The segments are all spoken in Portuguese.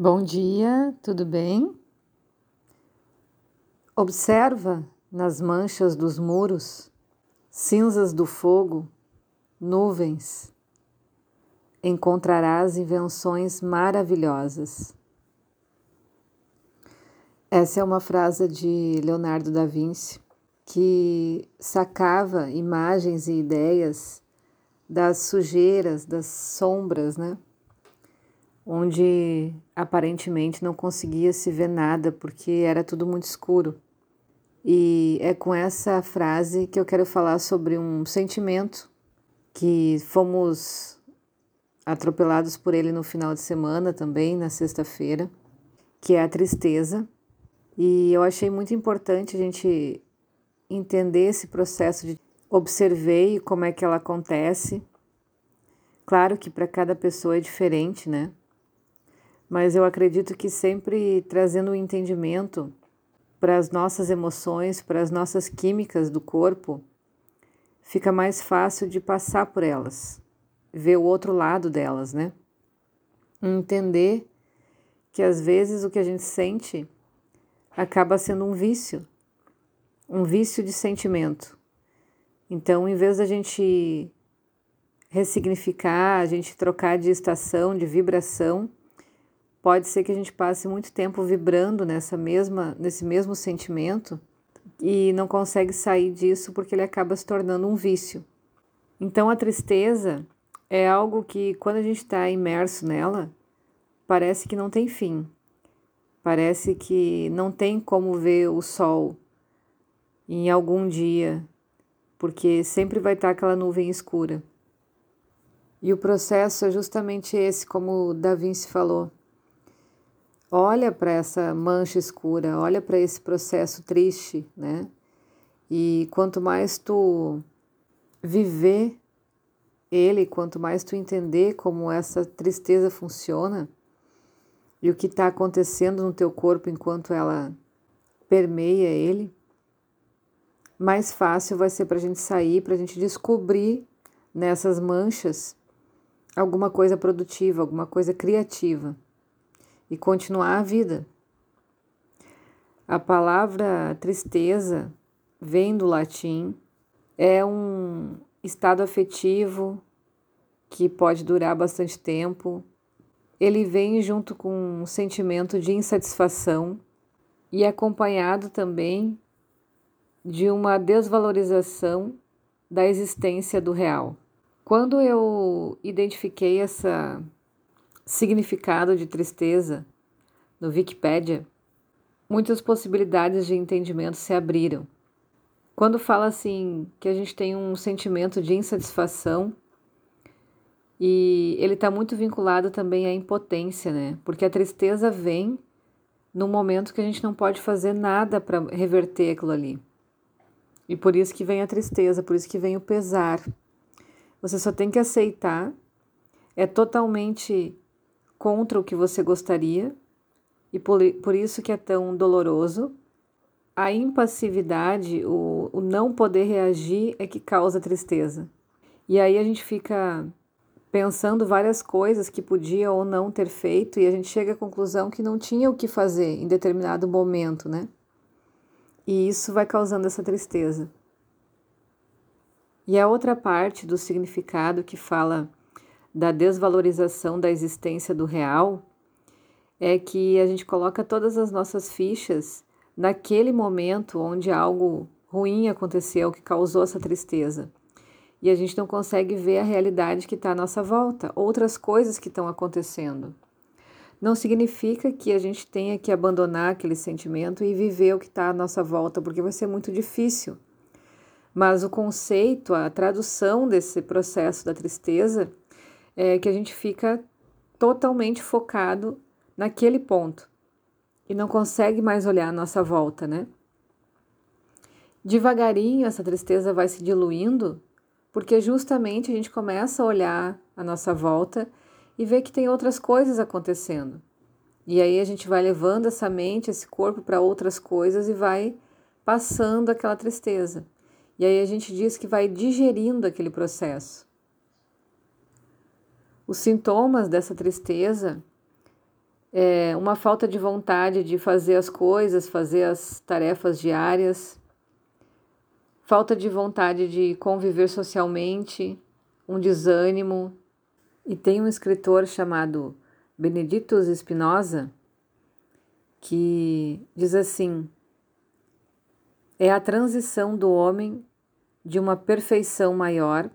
Bom dia, tudo bem? Observa nas manchas dos muros, cinzas do fogo, nuvens. Encontrarás invenções maravilhosas. Essa é uma frase de Leonardo da Vinci que sacava imagens e ideias das sujeiras, das sombras, né? Onde aparentemente não conseguia se ver nada porque era tudo muito escuro. E é com essa frase que eu quero falar sobre um sentimento que fomos atropelados por ele no final de semana também, na sexta-feira, que é a tristeza. E eu achei muito importante a gente entender esse processo de observei como é que ela acontece. Claro que para cada pessoa é diferente, né? Mas eu acredito que sempre trazendo o um entendimento para as nossas emoções, para as nossas químicas do corpo, fica mais fácil de passar por elas, ver o outro lado delas, né? Entender que às vezes o que a gente sente acaba sendo um vício, um vício de sentimento. Então, em vez da gente ressignificar, a gente trocar de estação, de vibração, pode ser que a gente passe muito tempo vibrando nessa mesma, nesse mesmo sentimento e não consegue sair disso porque ele acaba se tornando um vício. Então a tristeza é algo que quando a gente está imerso nela, parece que não tem fim. Parece que não tem como ver o sol em algum dia, porque sempre vai estar aquela nuvem escura. E o processo é justamente esse, como Da Vinci falou. Olha para essa mancha escura, olha para esse processo triste, né? E quanto mais tu viver ele, quanto mais tu entender como essa tristeza funciona e o que está acontecendo no teu corpo enquanto ela permeia ele, mais fácil vai ser para a gente sair, para a gente descobrir nessas manchas alguma coisa produtiva, alguma coisa criativa e continuar a vida. A palavra tristeza vem do latim, é um estado afetivo que pode durar bastante tempo. Ele vem junto com um sentimento de insatisfação e acompanhado também de uma desvalorização da existência do real. Quando eu identifiquei essa significado de tristeza no Wikipedia, muitas possibilidades de entendimento se abriram. Quando fala assim que a gente tem um sentimento de insatisfação e ele está muito vinculado também à impotência, né? Porque a tristeza vem no momento que a gente não pode fazer nada para reverter aquilo ali. E por isso que vem a tristeza, por isso que vem o pesar. Você só tem que aceitar. É totalmente contra o que você gostaria e por, por isso que é tão doloroso. A impassividade, o, o não poder reagir é que causa tristeza. E aí a gente fica pensando várias coisas que podia ou não ter feito e a gente chega à conclusão que não tinha o que fazer em determinado momento, né? E isso vai causando essa tristeza. E a outra parte do significado que fala da desvalorização da existência do real é que a gente coloca todas as nossas fichas naquele momento onde algo ruim aconteceu que causou essa tristeza. E a gente não consegue ver a realidade que está à nossa volta, outras coisas que estão acontecendo. Não significa que a gente tenha que abandonar aquele sentimento e viver o que está à nossa volta, porque vai ser muito difícil. Mas o conceito, a tradução desse processo da tristeza é que a gente fica totalmente focado naquele ponto e não consegue mais olhar a nossa volta, né? Devagarinho essa tristeza vai se diluindo, porque justamente a gente começa a olhar a nossa volta e ver que tem outras coisas acontecendo. E aí a gente vai levando essa mente, esse corpo para outras coisas e vai passando aquela tristeza. E aí a gente diz que vai digerindo aquele processo. Os sintomas dessa tristeza é uma falta de vontade de fazer as coisas, fazer as tarefas diárias, falta de vontade de conviver socialmente, um desânimo. E tem um escritor chamado Benedictus Spinoza que diz assim: é a transição do homem de uma perfeição maior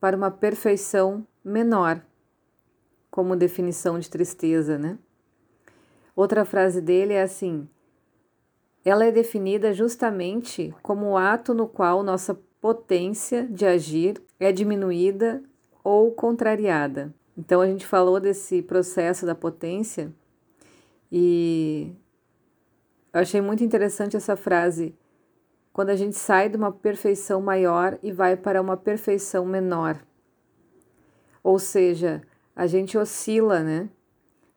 para uma perfeição menor, como definição de tristeza, né? Outra frase dele é assim: ela é definida justamente como o ato no qual nossa potência de agir é diminuída ou contrariada. Então a gente falou desse processo da potência e eu achei muito interessante essa frase quando a gente sai de uma perfeição maior e vai para uma perfeição menor. Ou seja, a gente oscila, né?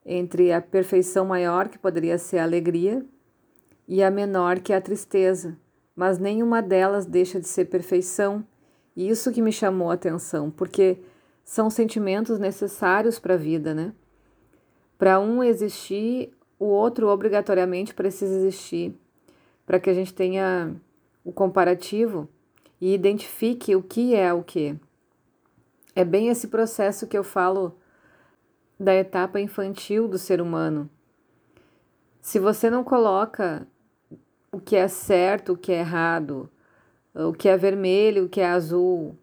Entre a perfeição maior, que poderia ser a alegria, e a menor, que é a tristeza. Mas nenhuma delas deixa de ser perfeição. E isso que me chamou a atenção, porque são sentimentos necessários para a vida, né? Para um existir, o outro obrigatoriamente precisa existir, para que a gente tenha o comparativo e identifique o que é o que. É bem esse processo que eu falo da etapa infantil do ser humano. Se você não coloca o que é certo, o que é errado, o que é vermelho, o que é azul,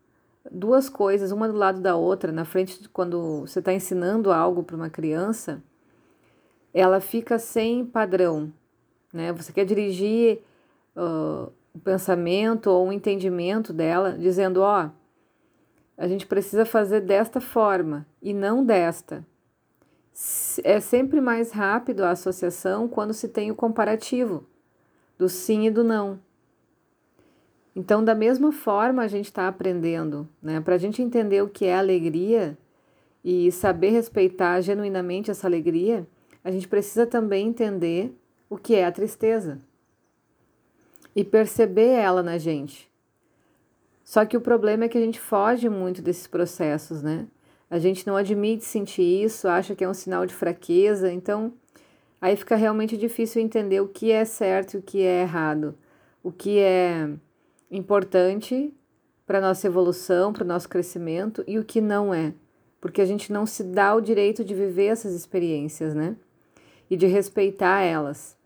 duas coisas, uma do lado da outra, na frente quando você está ensinando algo para uma criança, ela fica sem padrão. Né? Você quer dirigir uh, o pensamento ou o entendimento dela, dizendo: ó, oh, a gente precisa fazer desta forma e não desta. É sempre mais rápido a associação quando se tem o comparativo do sim e do não. Então, da mesma forma, a gente está aprendendo, né? Para a gente entender o que é alegria e saber respeitar genuinamente essa alegria, a gente precisa também entender o que é a tristeza e perceber ela na gente. Só que o problema é que a gente foge muito desses processos, né? A gente não admite sentir isso, acha que é um sinal de fraqueza, então aí fica realmente difícil entender o que é certo e o que é errado, o que é importante para nossa evolução, para o nosso crescimento e o que não é, porque a gente não se dá o direito de viver essas experiências, né? E de respeitar elas.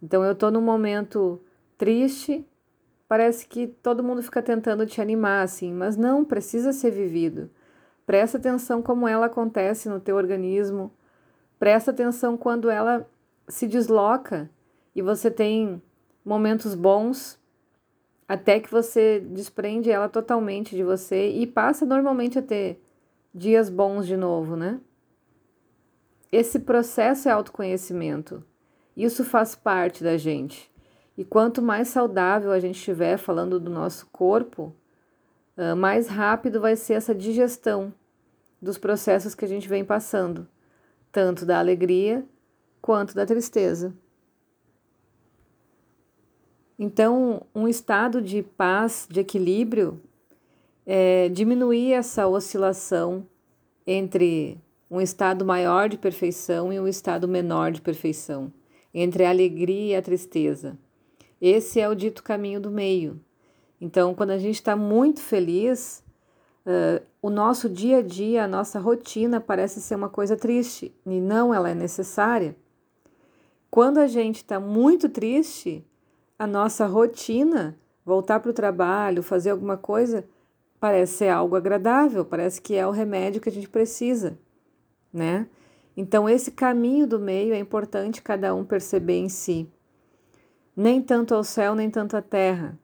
Então eu estou num momento triste, parece que todo mundo fica tentando te animar assim, mas não, precisa ser vivido. Presta atenção como ela acontece no teu organismo. Presta atenção quando ela se desloca e você tem momentos bons até que você desprende ela totalmente de você e passa normalmente a ter dias bons de novo, né? Esse processo é autoconhecimento. Isso faz parte da gente. E quanto mais saudável a gente estiver falando do nosso corpo, mais rápido vai ser essa digestão dos processos que a gente vem passando, tanto da alegria quanto da tristeza. Então, um estado de paz, de equilíbrio, é diminuir essa oscilação entre um estado maior de perfeição e um estado menor de perfeição, entre a alegria e a tristeza. Esse é o dito caminho do meio. Então, quando a gente está muito feliz, uh, o nosso dia a dia, a nossa rotina parece ser uma coisa triste e não ela é necessária. Quando a gente está muito triste, a nossa rotina, voltar para o trabalho, fazer alguma coisa, parece ser algo agradável, parece que é o remédio que a gente precisa, né? Então, esse caminho do meio é importante cada um perceber em si nem tanto ao céu, nem tanto à terra.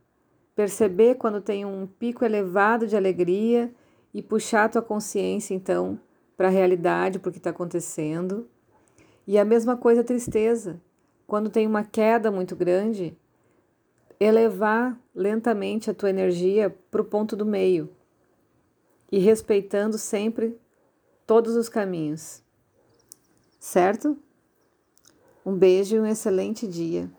Perceber quando tem um pico elevado de alegria e puxar a tua consciência, então, para a realidade, para o que está acontecendo. E a mesma coisa a tristeza. Quando tem uma queda muito grande, elevar lentamente a tua energia para o ponto do meio e respeitando sempre todos os caminhos. Certo? Um beijo e um excelente dia.